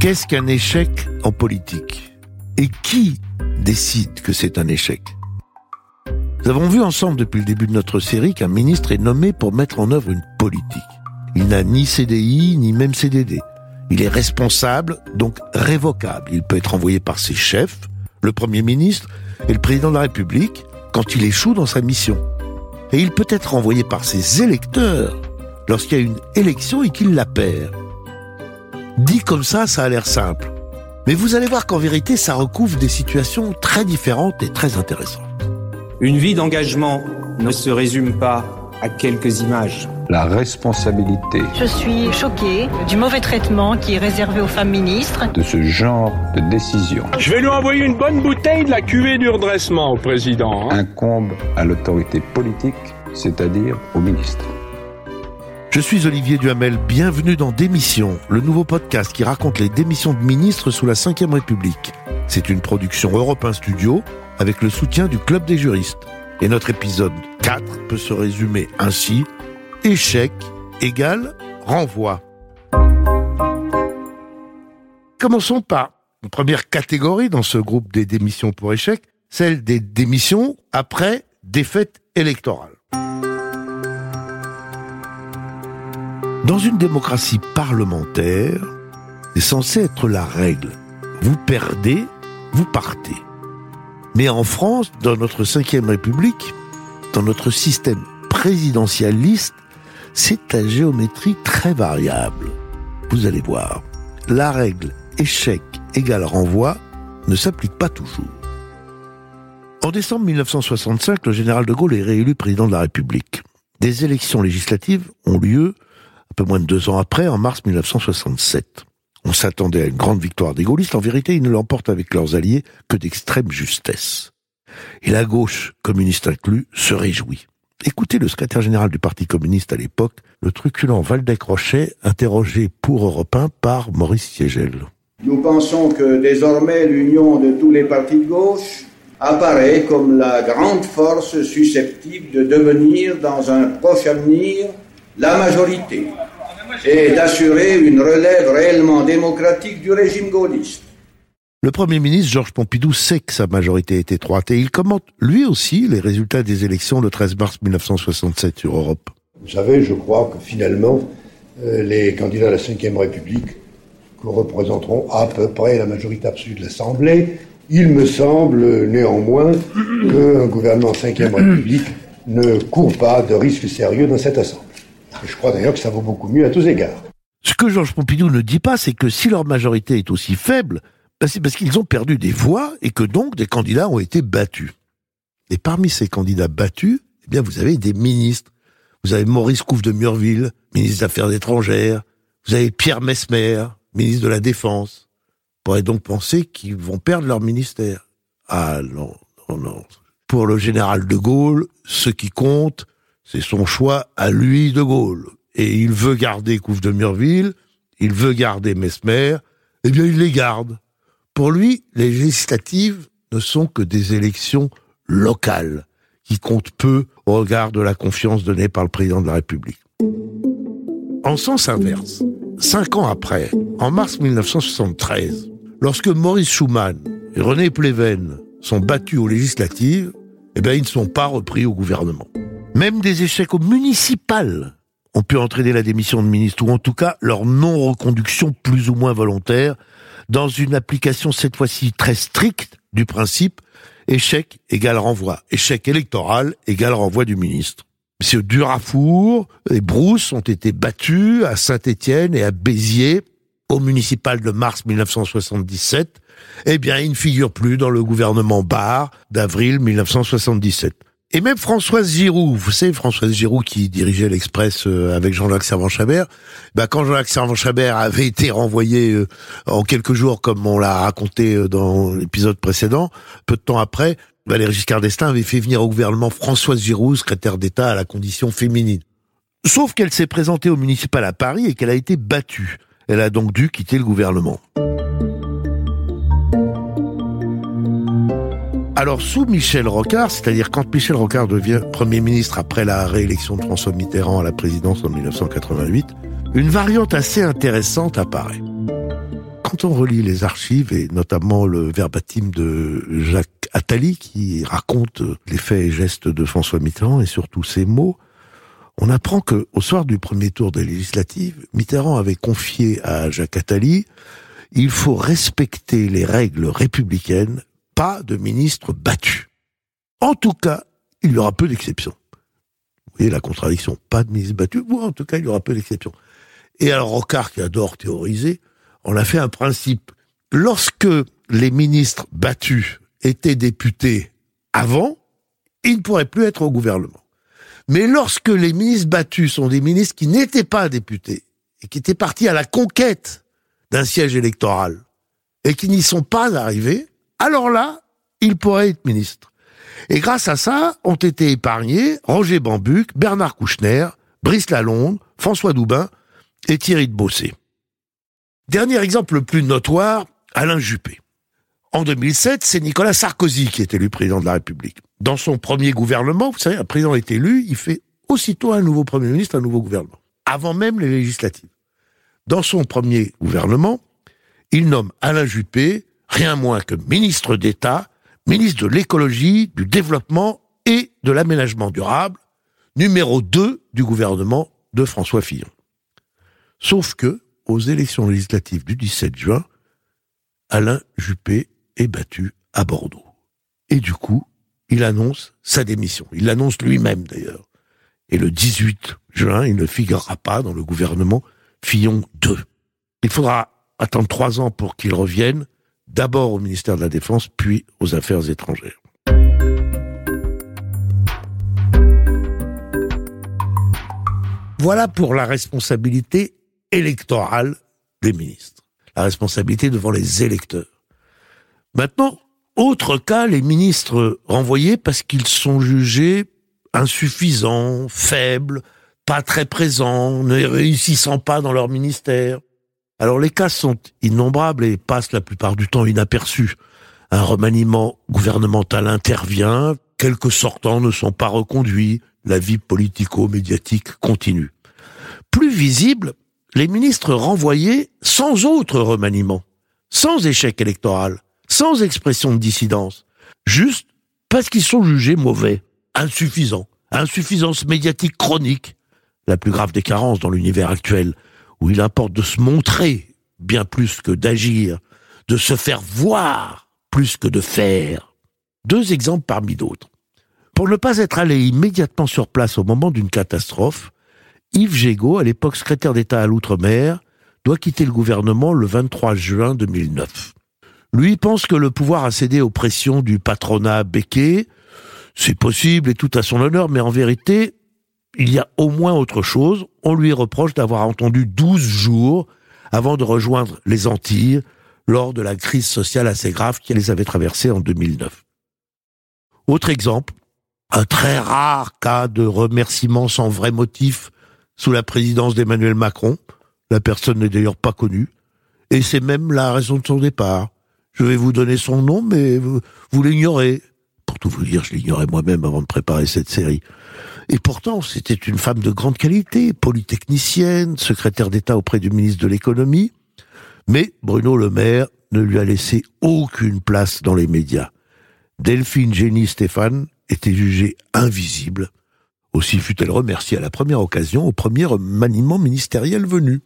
Qu'est-ce qu'un échec en politique? Et qui décide que c'est un échec? Nous avons vu ensemble depuis le début de notre série qu'un ministre est nommé pour mettre en œuvre une politique. Il n'a ni CDI, ni même CDD. Il est responsable, donc révocable. Il peut être envoyé par ses chefs, le Premier ministre et le Président de la République, quand il échoue dans sa mission. Et il peut être envoyé par ses électeurs lorsqu'il y a une élection et qu'il la perd. Dit comme ça, ça a l'air simple. Mais vous allez voir qu'en vérité, ça recouvre des situations très différentes et très intéressantes. Une vie d'engagement ne se résume pas à quelques images. La responsabilité Je suis choquée du mauvais traitement qui est réservé aux femmes ministres. de ce genre de décision Je vais lui envoyer une bonne bouteille de la cuvée du redressement au président. hein. incombe à l'autorité politique, c'est-à-dire au ministre. Je suis Olivier Duhamel, bienvenue dans Démission, le nouveau podcast qui raconte les démissions de ministres sous la Ve République. C'est une production Europe 1 Studio avec le soutien du Club des juristes. Et notre épisode 4 peut se résumer ainsi. Échec égale renvoi. Commençons par une première catégorie dans ce groupe des démissions pour échec, celle des démissions après défaite électorale. Dans une démocratie parlementaire, c'est censé être la règle. Vous perdez, vous partez. Mais en France, dans notre cinquième République, dans notre système présidentialiste, c'est à géométrie très variable. Vous allez voir, la règle échec égale renvoi ne s'applique pas toujours. En décembre 1965, le général de Gaulle est réélu président de la République. Des élections législatives ont lieu un peu moins de deux ans après, en mars 1967. On s'attendait à une grande victoire des gaullistes. En vérité, ils ne l'emportent avec leurs alliés que d'extrême justesse. Et la gauche, communiste inclus, se réjouit. Écoutez le secrétaire général du Parti communiste à l'époque, le truculent Valdec Rochet, interrogé pour Europe 1 par Maurice Siegel. Nous pensons que désormais l'union de tous les partis de gauche apparaît comme la grande force susceptible de devenir dans un proche avenir la majorité et d'assurer une relève réellement démocratique du régime gaulliste. Le Premier ministre Georges Pompidou sait que sa majorité est étroite et il commente lui aussi les résultats des élections le 13 mars 1967 sur Europe. Vous savez, je crois que finalement, euh, les candidats à la Ve République que représenteront à peu près la majorité absolue de l'Assemblée, il me semble néanmoins qu'un gouvernement Ve République ne court pas de risques sérieux dans cette Assemblée. Je crois d'ailleurs que ça vaut beaucoup mieux à tous égards. Ce que Georges Pompidou ne dit pas, c'est que si leur majorité est aussi faible, ben c'est parce qu'ils ont perdu des voix et que donc des candidats ont été battus. Et parmi ces candidats battus, eh bien, vous avez des ministres. Vous avez Maurice Couve de Murville, ministre des Affaires étrangères. Vous avez Pierre Mesmer, ministre de la Défense. On pourrait donc penser qu'ils vont perdre leur ministère. Ah non, non, non. Pour le général de Gaulle, ce qui compte, c'est son choix à lui de Gaulle. Et il veut garder Couve de Murville, il veut garder Mesmer, eh bien il les garde. Pour lui, les législatives ne sont que des élections locales, qui comptent peu au regard de la confiance donnée par le président de la République. En sens inverse, cinq ans après, en mars 1973, lorsque Maurice Schumann et René Pleven sont battus aux législatives, eh bien, ils ne sont pas repris au gouvernement. Même des échecs aux municipales ont pu entraîner la démission de ministres, ou en tout cas leur non-reconduction plus ou moins volontaire, dans une application cette fois-ci très stricte du principe échec égale renvoi, échec électoral égale renvoi du ministre. Monsieur Durafour et Brousse ont été battus à Saint-Étienne et à Béziers au municipal de mars 1977. Eh bien, ils ne figurent plus dans le gouvernement Barre d'avril 1977. Et même Françoise Giroud, vous savez Françoise Giroud qui dirigeait l'Express euh, avec Jean-Jacques Servan-Chabert, bah quand Jean-Jacques Servan-Chabert avait été renvoyé euh, en quelques jours, comme on l'a raconté euh, dans l'épisode précédent, peu de temps après, Valéry Giscard d'Estaing avait fait venir au gouvernement Françoise Giroud, secrétaire d'État à la condition féminine. Sauf qu'elle s'est présentée au municipal à Paris et qu'elle a été battue. Elle a donc dû quitter le gouvernement. Alors sous Michel Rocard, c'est-à-dire quand Michel Rocard devient Premier ministre après la réélection de François Mitterrand à la présidence en 1988, une variante assez intéressante apparaît. quand on relit les archives, et notamment le verbatim de Jacques Attali, qui raconte les faits et gestes de François Mitterrand, et surtout ses mots, on apprend que au soir du premier tour des législatives, Mitterrand avait confié à Jacques Attali il faut respecter les règles républicaines, pas de ministre battu. En tout cas, il y aura peu d'exceptions. Vous voyez la contradiction, pas de ministre battu, en tout cas, il y aura peu d'exceptions. Et alors Rocard, qui adore théoriser, on a fait un principe. Lorsque les ministres battus étaient députés avant, ils ne pourraient plus être au gouvernement. Mais lorsque les ministres battus sont des ministres qui n'étaient pas députés et qui étaient partis à la conquête d'un siège électoral et qui n'y sont pas arrivés, alors là, ils pourraient être ministres. Et grâce à ça, ont été épargnés Roger Bambuc, Bernard Kouchner, Brice Lalonde, François Doubin et Thierry de Bossé. Dernier exemple le plus notoire, Alain Juppé. En 2007, c'est Nicolas Sarkozy qui est élu président de la République. Dans son premier gouvernement, vous savez, un président est élu, il fait aussitôt un nouveau Premier ministre, un nouveau gouvernement, avant même les législatives. Dans son premier gouvernement, il nomme Alain Juppé, rien moins que ministre d'État, ministre de l'écologie, du développement et de l'aménagement durable, numéro 2 du gouvernement de François Fillon. Sauf que, aux élections législatives du 17 juin, Alain Juppé est battu à Bordeaux. Et du coup, il annonce sa démission. Il l'annonce lui-même d'ailleurs. Et le 18 juin, il ne figurera pas dans le gouvernement Fillon 2. Il faudra attendre trois ans pour qu'il revienne, d'abord au ministère de la Défense, puis aux Affaires étrangères. Voilà pour la responsabilité électorale des ministres. La responsabilité devant les électeurs. Maintenant, autre cas, les ministres renvoyés parce qu'ils sont jugés insuffisants, faibles, pas très présents, ne réussissant pas dans leur ministère. Alors les cas sont innombrables et passent la plupart du temps inaperçus. Un remaniement gouvernemental intervient, quelques sortants ne sont pas reconduits, la vie politico-médiatique continue. Plus visible, les ministres renvoyés sans autre remaniement, sans échec électoral, sans expression de dissidence, juste parce qu'ils sont jugés mauvais, insuffisants, insuffisance médiatique chronique, la plus grave des carences dans l'univers actuel, où il importe de se montrer bien plus que d'agir, de se faire voir plus que de faire. Deux exemples parmi d'autres. Pour ne pas être allé immédiatement sur place au moment d'une catastrophe, Yves Gégaud, à l'époque secrétaire d'État à l'outre-mer, doit quitter le gouvernement le 23 juin 2009. Lui pense que le pouvoir a cédé aux pressions du patronat Becquet. C'est possible et tout à son honneur, mais en vérité, il y a au moins autre chose. On lui reproche d'avoir entendu 12 jours avant de rejoindre les Antilles lors de la crise sociale assez grave qui les avait traversées en 2009. Autre exemple, un très rare cas de remerciement sans vrai motif sous la présidence d'Emmanuel Macron. La personne n'est d'ailleurs pas connue. Et c'est même la raison de son départ. Je vais vous donner son nom, mais vous, l'ignorez. Pour tout vous dire, je l'ignorais moi-même avant de préparer cette série. Et pourtant, c'était une femme de grande qualité, polytechnicienne, secrétaire d'État auprès du ministre de l'économie. Mais Bruno Le Maire ne lui a laissé aucune place dans les médias. Delphine Génie Stéphane était jugée invisible. Aussi fut-elle remerciée à la première occasion, au premier maniement ministériel venu.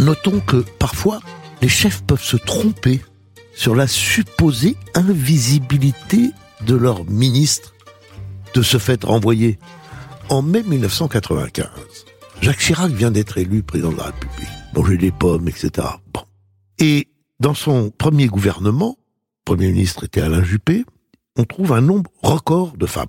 Notons que parfois, les chefs peuvent se tromper sur la supposée invisibilité de leur ministre de ce fait renvoyé. En mai 1995, Jacques Chirac vient d'être élu président de la République. Manger des pommes, etc. Bon. Et dans son premier gouvernement, Premier ministre était Alain Juppé, on trouve un nombre record de femmes.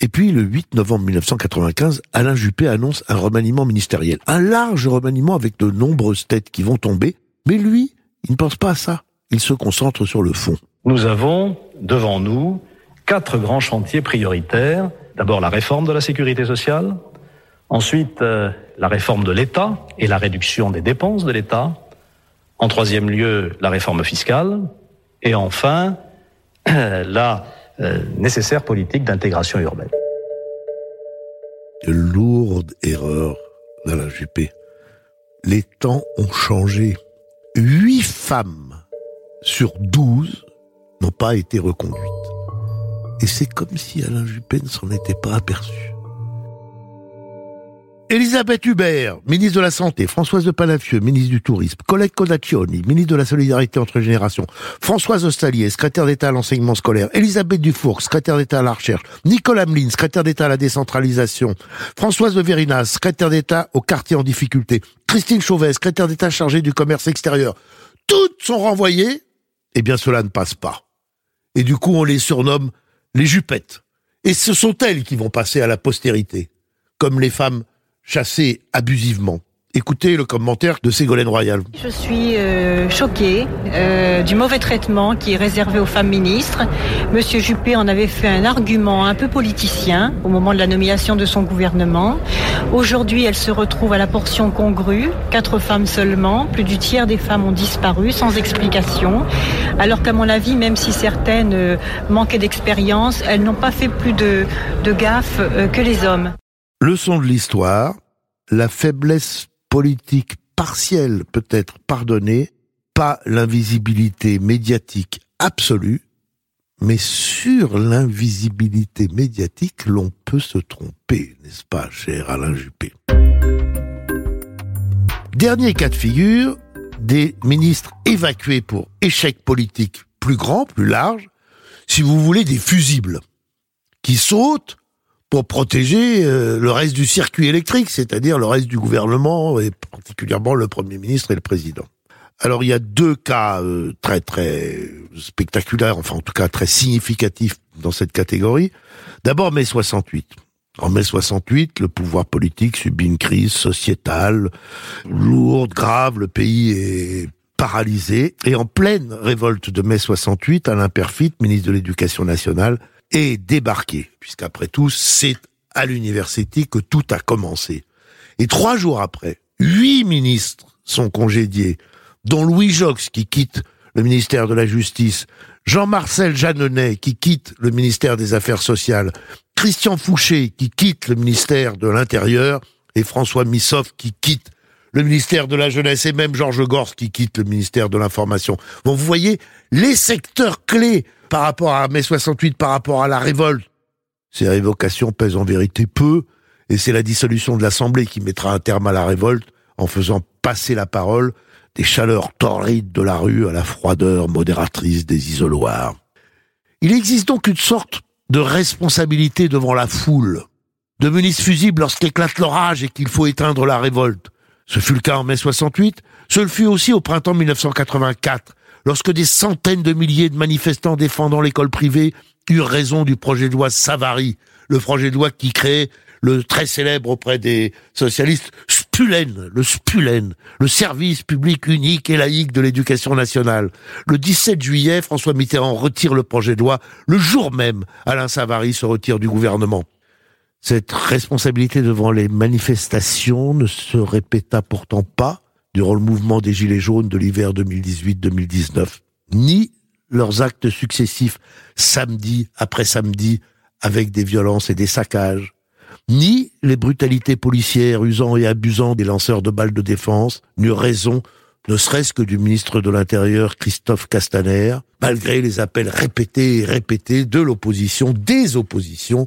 Et puis, le 8 novembre 1995, Alain Juppé annonce un remaniement ministériel. Un large remaniement avec de nombreuses têtes qui vont tomber. Mais lui, il ne pense pas à ça. Il se concentre sur le fond. Nous avons devant nous quatre grands chantiers prioritaires. D'abord la réforme de la sécurité sociale, ensuite euh, la réforme de l'État et la réduction des dépenses de l'État, en troisième lieu la réforme fiscale, et enfin la euh, nécessaire politique d'intégration urbaine. De lourde erreur d'Alain Juppé. Les temps ont changé. Huit femmes sur douze n'ont pas été reconduites. Et c'est comme si Alain Juppé ne s'en était pas aperçu. Elisabeth Hubert, ministre de la Santé, Françoise de Palafieux, ministre du Tourisme, Colette Codaccioni, ministre de la Solidarité entre générations, Françoise Ostalier, secrétaire d'État à l'enseignement scolaire, Elisabeth Dufour, secrétaire d'État à la recherche, Nicole Hamelin, secrétaire d'État à la décentralisation, Françoise de Verinas, secrétaire d'État au quartier en difficulté, Christine Chauvet, secrétaire d'État chargée du commerce extérieur. Toutes sont renvoyées, eh bien cela ne passe pas. Et du coup on les surnomme les jupettes. Et ce sont elles qui vont passer à la postérité, comme les femmes chassé abusivement. Écoutez le commentaire de Ségolène Royal. Je suis euh, choquée euh, du mauvais traitement qui est réservé aux femmes ministres. Monsieur Juppé en avait fait un argument un peu politicien au moment de la nomination de son gouvernement. Aujourd'hui, elle se retrouve à la portion congrue, quatre femmes seulement. Plus du tiers des femmes ont disparu sans explication. Alors qu'à mon avis, même si certaines euh, manquaient d'expérience, elles n'ont pas fait plus de, de gaffes euh, que les hommes. Leçon de l'histoire, la faiblesse politique partielle peut être pardonnée, pas l'invisibilité médiatique absolue, mais sur l'invisibilité médiatique, l'on peut se tromper, n'est-ce pas, cher Alain Juppé? Dernier cas de figure, des ministres évacués pour échec politique plus grand, plus large, si vous voulez des fusibles, qui sautent pour protéger euh, le reste du circuit électrique, c'est-à-dire le reste du gouvernement, et particulièrement le Premier ministre et le Président. Alors il y a deux cas euh, très très spectaculaires, enfin en tout cas très significatifs dans cette catégorie. D'abord mai 68. En mai 68, le pouvoir politique subit une crise sociétale lourde, grave, le pays est paralysé. Et en pleine révolte de mai 68, Alain Perfit, ministre de l'Éducation nationale, est débarqué, puisqu'après tout, c'est à l'université que tout a commencé. Et trois jours après, huit ministres sont congédiés, dont Louis Jox qui quitte le ministère de la Justice, Jean-Marcel Jeanneney qui quitte le ministère des Affaires sociales, Christian Fouché qui quitte le ministère de l'Intérieur et François Missoff qui quitte le ministère de la Jeunesse et même Georges Gors qui quitte le ministère de l'Information. Bon, vous voyez, les secteurs clés par rapport à mai 68, par rapport à la révolte, ces révocations pèsent en vérité peu, et c'est la dissolution de l'Assemblée qui mettra un terme à la révolte en faisant passer la parole des chaleurs torrides de la rue à la froideur modératrice des isoloirs. Il existe donc une sorte de responsabilité devant la foule, de menace fusible lorsqu'éclate l'orage et qu'il faut éteindre la révolte. Ce fut le cas en mai 68, ce fut aussi au printemps 1984, lorsque des centaines de milliers de manifestants défendant l'école privée eurent raison du projet de loi Savary, le projet de loi qui créait le très célèbre auprès des socialistes SPULEN, le SPULEN, le service public unique et laïque de l'éducation nationale. Le 17 juillet, François Mitterrand retire le projet de loi. Le jour même, Alain Savary se retire du gouvernement. Cette responsabilité devant les manifestations ne se répéta pourtant pas durant le mouvement des Gilets jaunes de l'hiver 2018-2019, ni leurs actes successifs samedi après samedi avec des violences et des saccages, ni les brutalités policières usant et abusant des lanceurs de balles de défense, n'eurent raison, ne serait-ce que du ministre de l'Intérieur Christophe Castaner, malgré les appels répétés et répétés de l'opposition, des oppositions,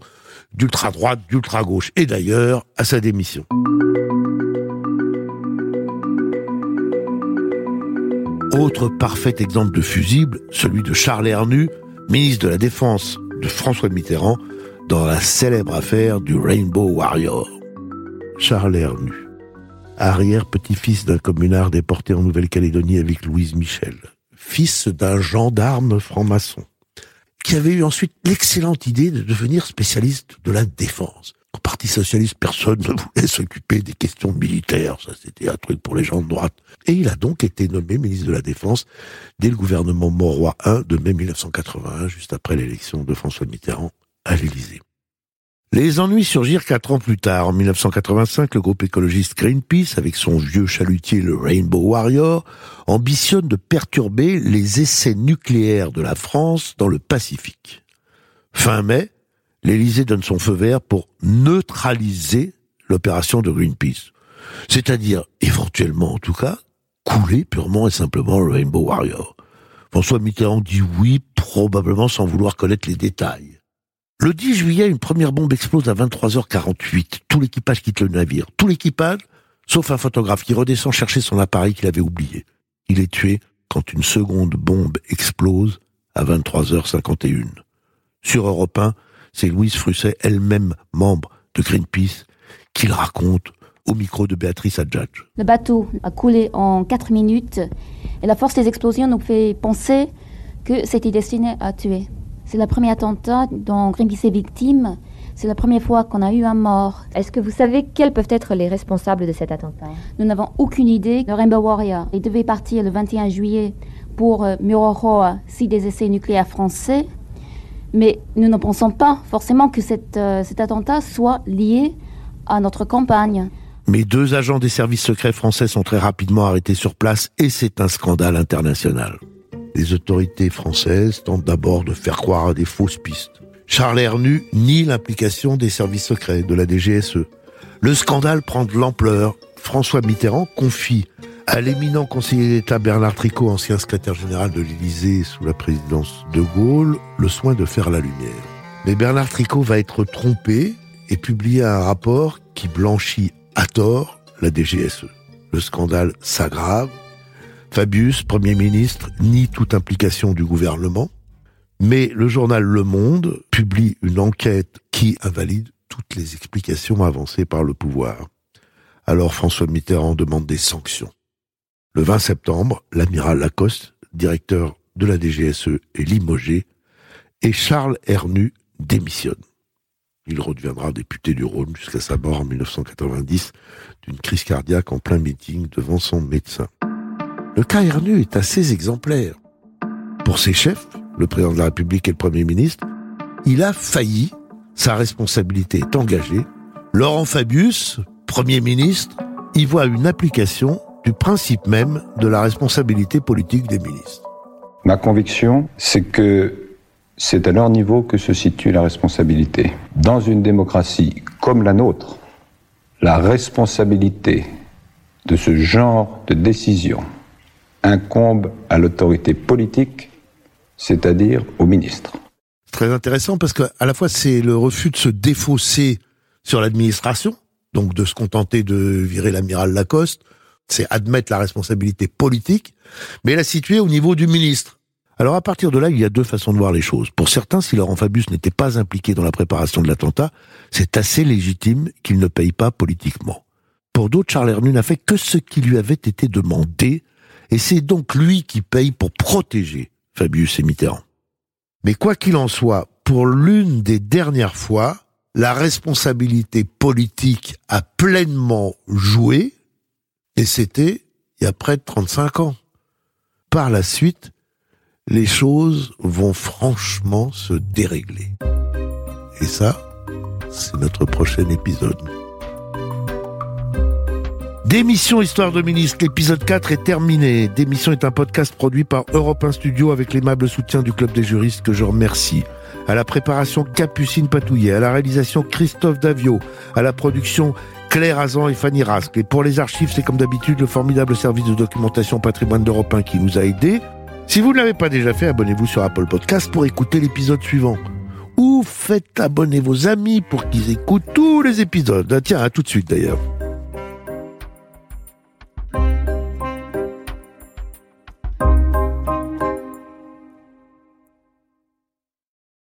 d'ultra-droite, d'ultra-gauche, et d'ailleurs à sa démission. Autre parfait exemple de fusible, celui de Charles Hernu, ministre de la Défense de François Mitterrand, dans la célèbre affaire du Rainbow Warrior. Charles Hernu, arrière-petit-fils d'un communard déporté en Nouvelle-Calédonie avec Louise Michel, fils d'un gendarme franc-maçon qui avait eu ensuite l'excellente idée de devenir spécialiste de la défense. Au Parti socialiste, personne ne voulait s'occuper des questions militaires, ça c'était un truc pour les gens de droite. Et il a donc été nommé ministre de la Défense dès le gouvernement Mauroy I de mai 1981, juste après l'élection de François Mitterrand à l'Élysée. Les ennuis surgirent quatre ans plus tard. En 1985, le groupe écologiste Greenpeace, avec son vieux chalutier le Rainbow Warrior, ambitionne de perturber les essais nucléaires de la France dans le Pacifique. Fin mai, l'Élysée donne son feu vert pour neutraliser l'opération de Greenpeace. C'est-à-dire, éventuellement en tout cas, couler purement et simplement le Rainbow Warrior. François Mitterrand dit oui, probablement sans vouloir connaître les détails. Le 10 juillet, une première bombe explose à 23h48. Tout l'équipage quitte le navire. Tout l'équipage, sauf un photographe qui redescend chercher son appareil qu'il avait oublié. Il est tué quand une seconde bombe explose à 23h51. Sur Europe 1, c'est Louise Frusset, elle-même membre de Greenpeace, qui le raconte au micro de Béatrice Adjadj. Le bateau a coulé en 4 minutes et la force des explosions nous fait penser que c'était destiné à tuer. C'est le premier attentat dont Greenpeace est victime. C'est la première fois qu'on a eu un mort. Est-ce que vous savez quels peuvent être les responsables de cet attentat? Nous n'avons aucune idée. Le Rainbow Warrior, il devait partir le 21 juillet pour euh, Mururoa, si des essais nucléaires français. Mais nous ne pensons pas forcément que euh, cet attentat soit lié à notre campagne. Mais deux agents des services secrets français sont très rapidement arrêtés sur place et c'est un scandale international. Les autorités françaises tentent d'abord de faire croire à des fausses pistes. Charles Hernu nie l'implication des services secrets de la DGSE. Le scandale prend de l'ampleur. François Mitterrand confie à l'éminent conseiller d'État Bernard Tricot, ancien secrétaire général de l'Élysée sous la présidence de Gaulle, le soin de faire la lumière. Mais Bernard Tricot va être trompé et publier un rapport qui blanchit à tort la DGSE. Le scandale s'aggrave. Fabius, Premier ministre, nie toute implication du gouvernement. Mais le journal Le Monde publie une enquête qui invalide toutes les explications avancées par le pouvoir. Alors François Mitterrand demande des sanctions. Le 20 septembre, l'amiral Lacoste, directeur de la DGSE, est limogé et Charles Hernu démissionne. Il redeviendra député du Rhône jusqu'à sa mort en 1990 d'une crise cardiaque en plein meeting devant son médecin. Le cas Hernu est assez exemplaire. Pour ses chefs, le président de la République et le Premier ministre, il a failli, sa responsabilité est engagée. Laurent Fabius, Premier ministre, y voit une application du principe même de la responsabilité politique des ministres. Ma conviction, c'est que c'est à leur niveau que se situe la responsabilité. Dans une démocratie comme la nôtre, la responsabilité de ce genre de décision incombe à l'autorité politique, c'est-à-dire au ministre. Très intéressant parce qu'à la fois c'est le refus de se défausser sur l'administration, donc de se contenter de virer l'amiral Lacoste, c'est admettre la responsabilité politique, mais la situer au niveau du ministre. Alors à partir de là, il y a deux façons de voir les choses. Pour certains, si Laurent Fabius n'était pas impliqué dans la préparation de l'attentat, c'est assez légitime qu'il ne paye pas politiquement. Pour d'autres, Charles Hernu n'a fait que ce qui lui avait été demandé, et c'est donc lui qui paye pour protéger Fabius et Mitterrand. Mais quoi qu'il en soit, pour l'une des dernières fois, la responsabilité politique a pleinement joué, et c'était il y a près de 35 ans. Par la suite, les choses vont franchement se dérégler. Et ça, c'est notre prochain épisode. Démission Histoire de ministre, l'épisode 4 est terminé. Démission est un podcast produit par Europe 1 Studio avec l'aimable soutien du Club des juristes que je remercie. À la préparation Capucine Patouillet, à la réalisation Christophe Davio, à la production Claire Azan et Fanny Rasque. Et pour les archives, c'est comme d'habitude le formidable service de documentation patrimoine d'Europe 1 qui nous a aidés. Si vous ne l'avez pas déjà fait, abonnez-vous sur Apple Podcast pour écouter l'épisode suivant. Ou faites abonner vos amis pour qu'ils écoutent tous les épisodes. Ah, tiens, à tout de suite d'ailleurs.